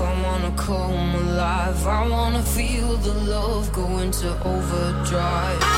I wanna come alive. I wanna feel the love go into overdrive.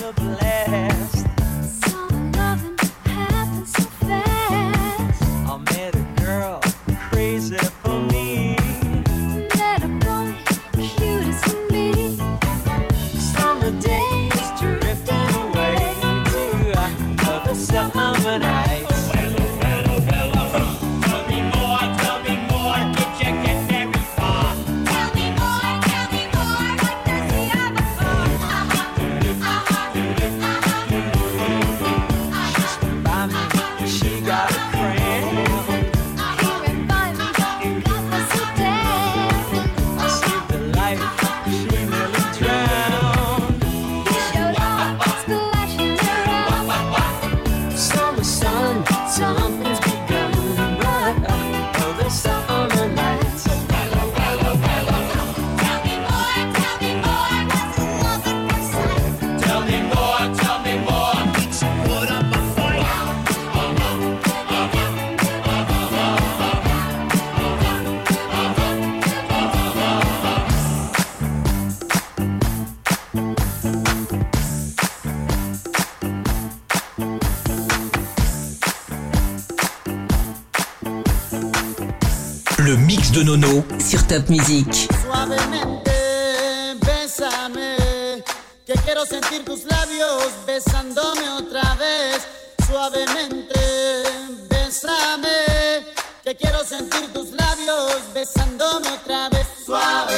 blessed. de Nono sur Top Music. Suavemente, bésame, que quiero sentir tus labios besándome otra vez. Suavemente, bésame, que quiero sentir tus labios besándome otra vez. Suave,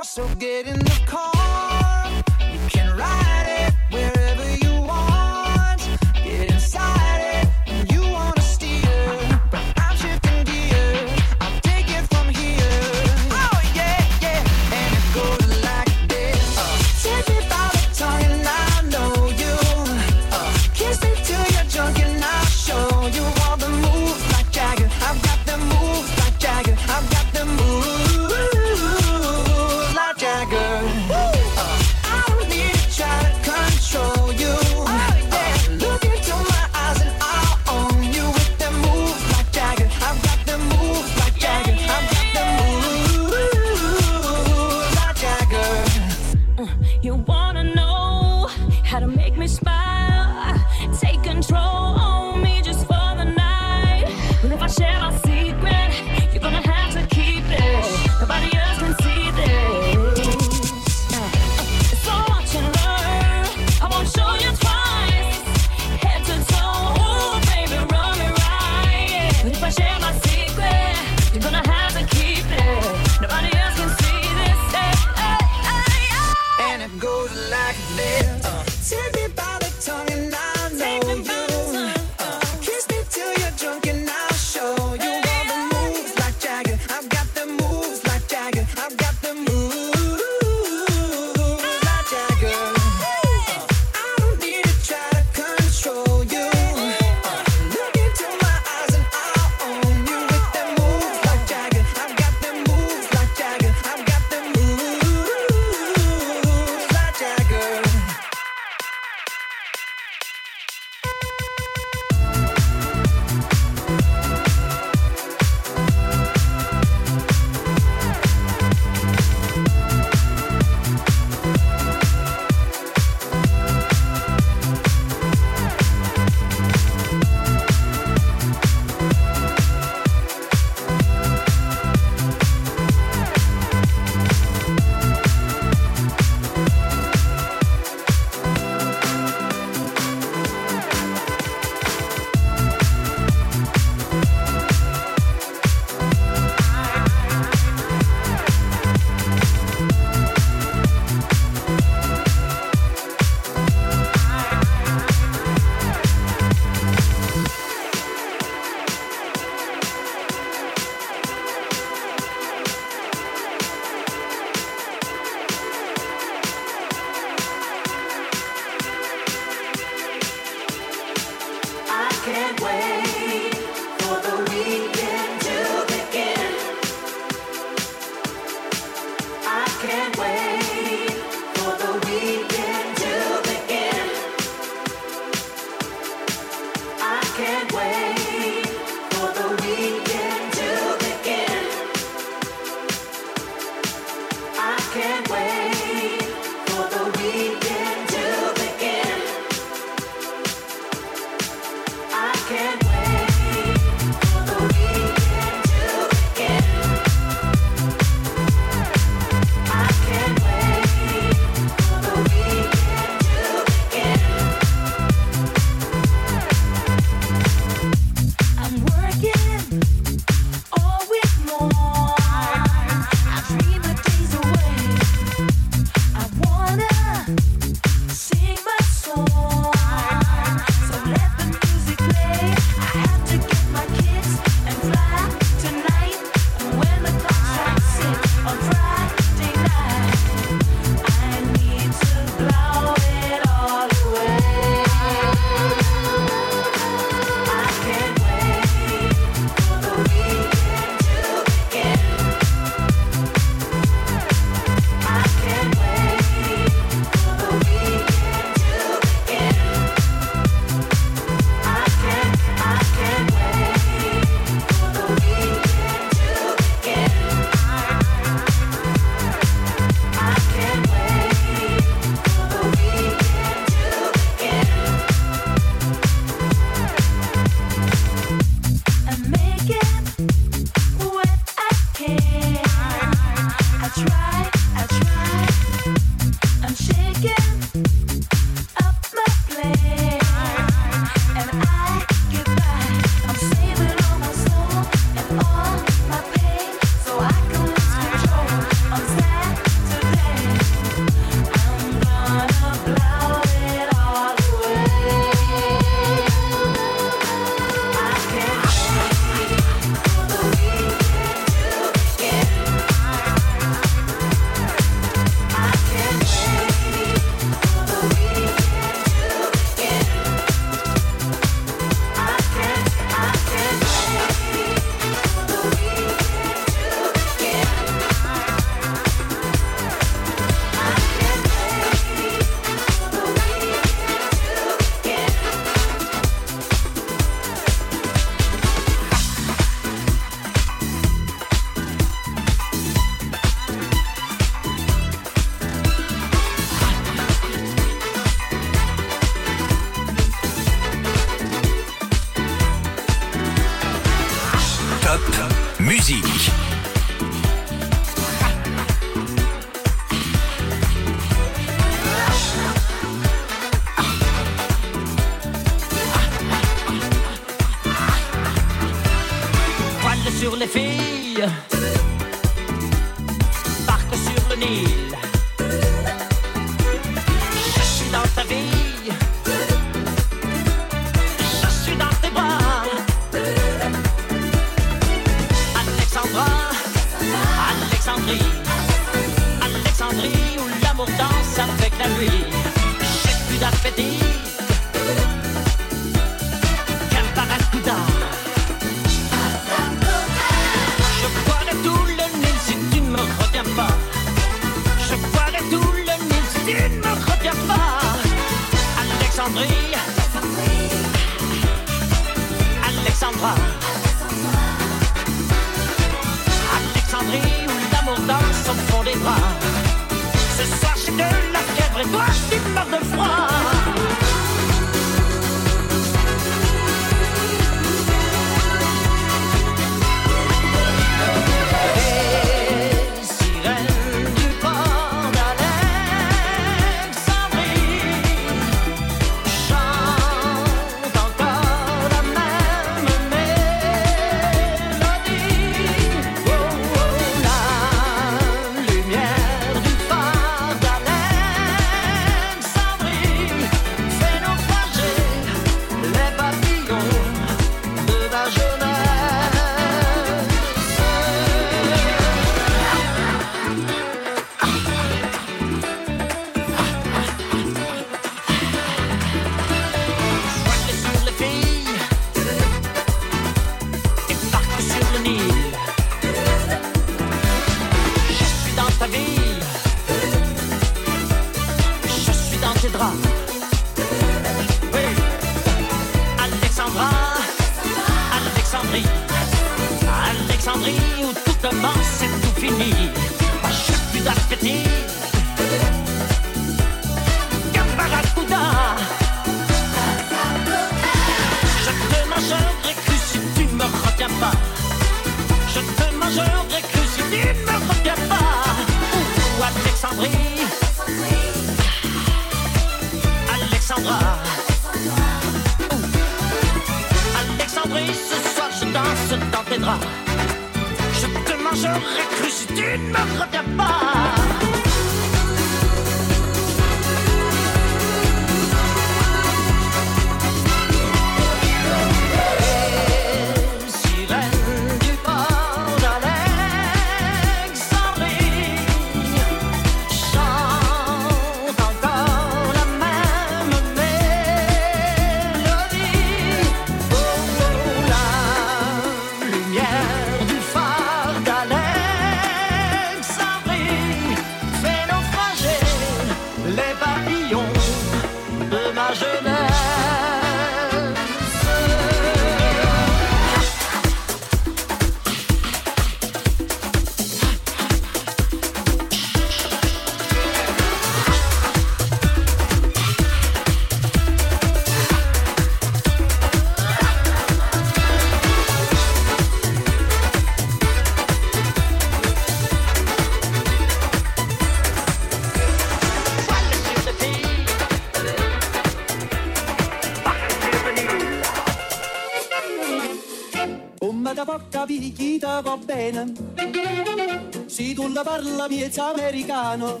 salvezza americano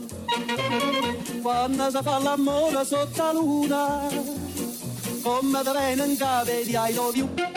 quando si fa l'amore sotto la luna come te vengono vedi ai più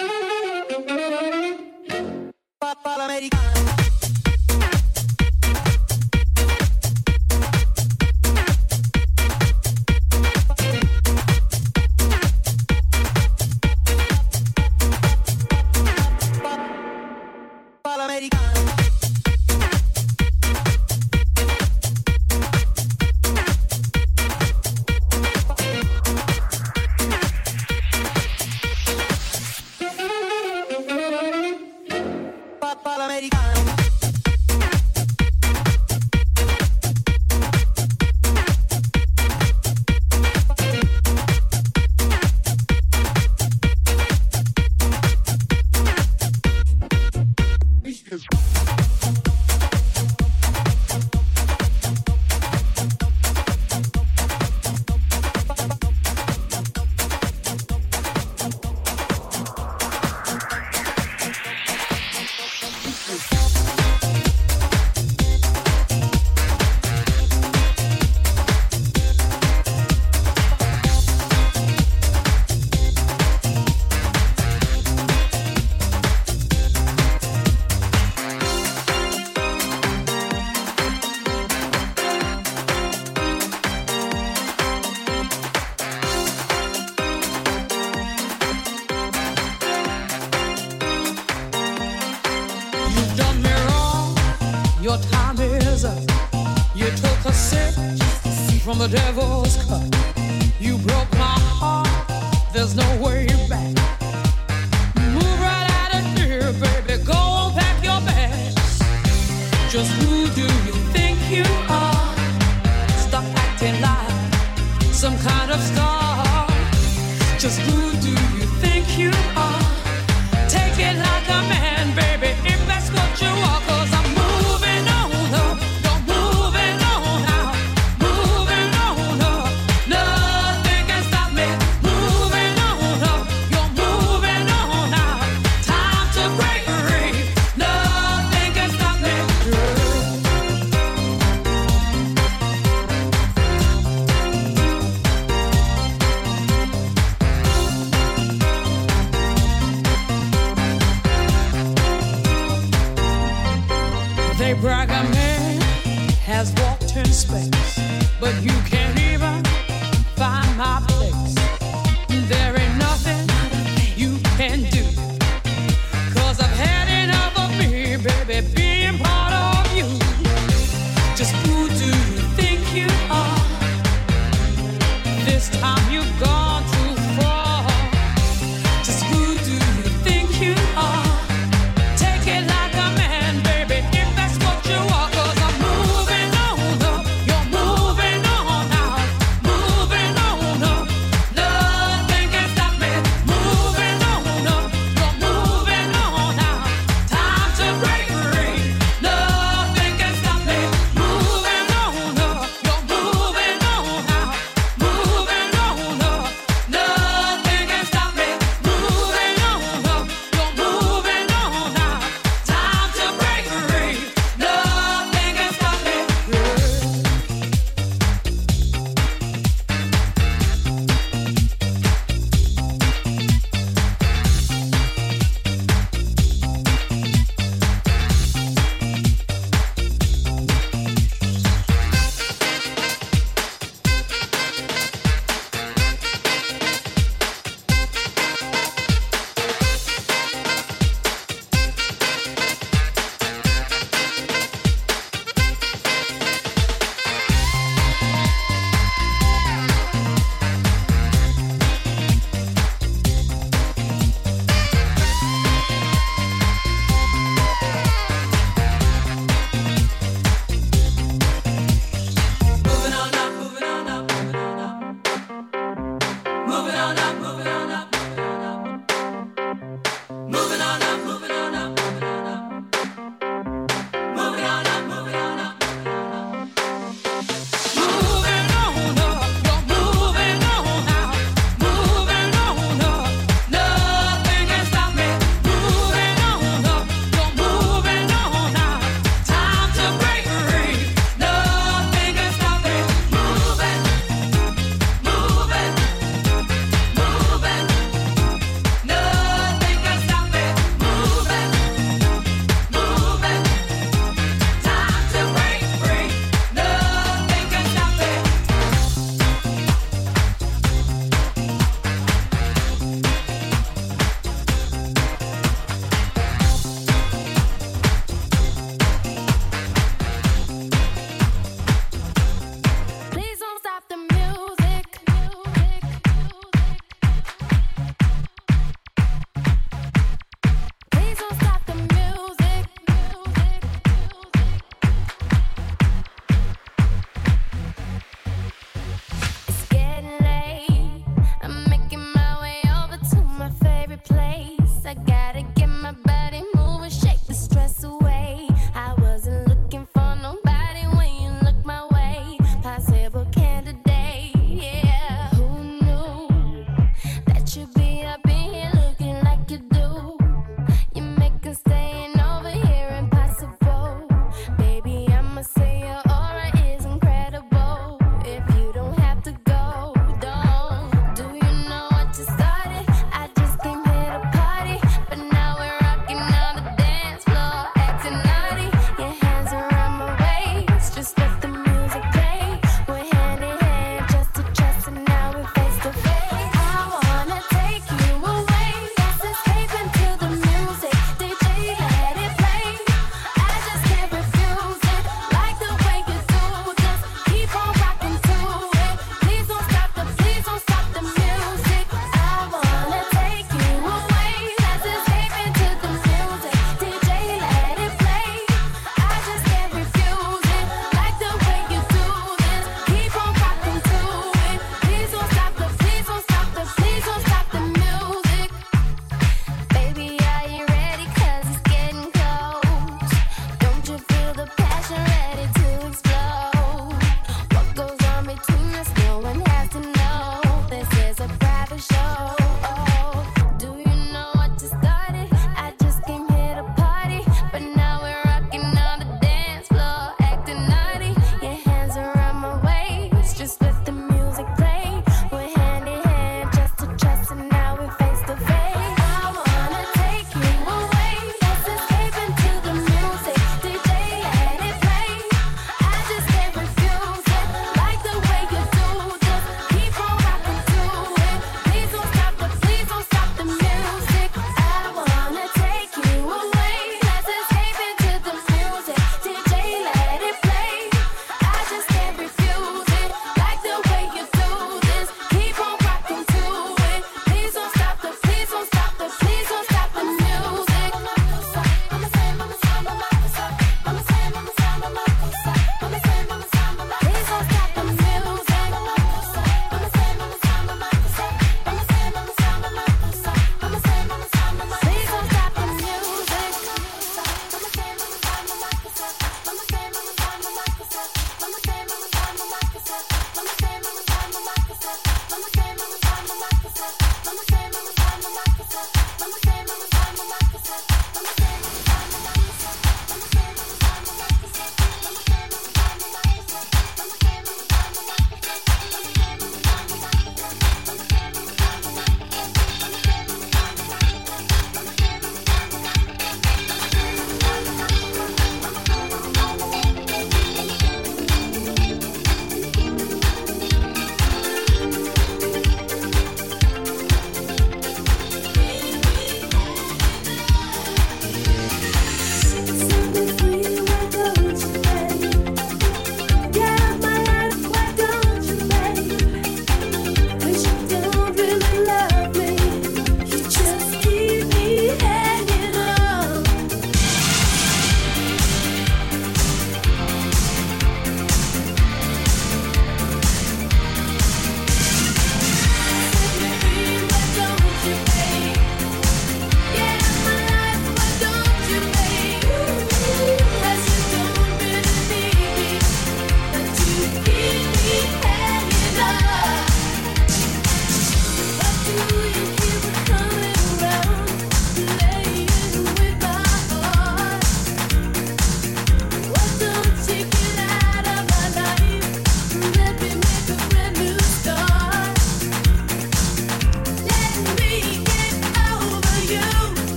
do you think you are?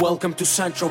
Welcome to Central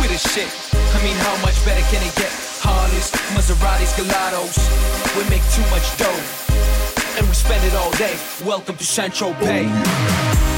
We the shit. I mean, how much better can it get? Harleys, Maseratis, Gelatos. We make too much dough, and we spend it all day. Welcome to St. Tropez.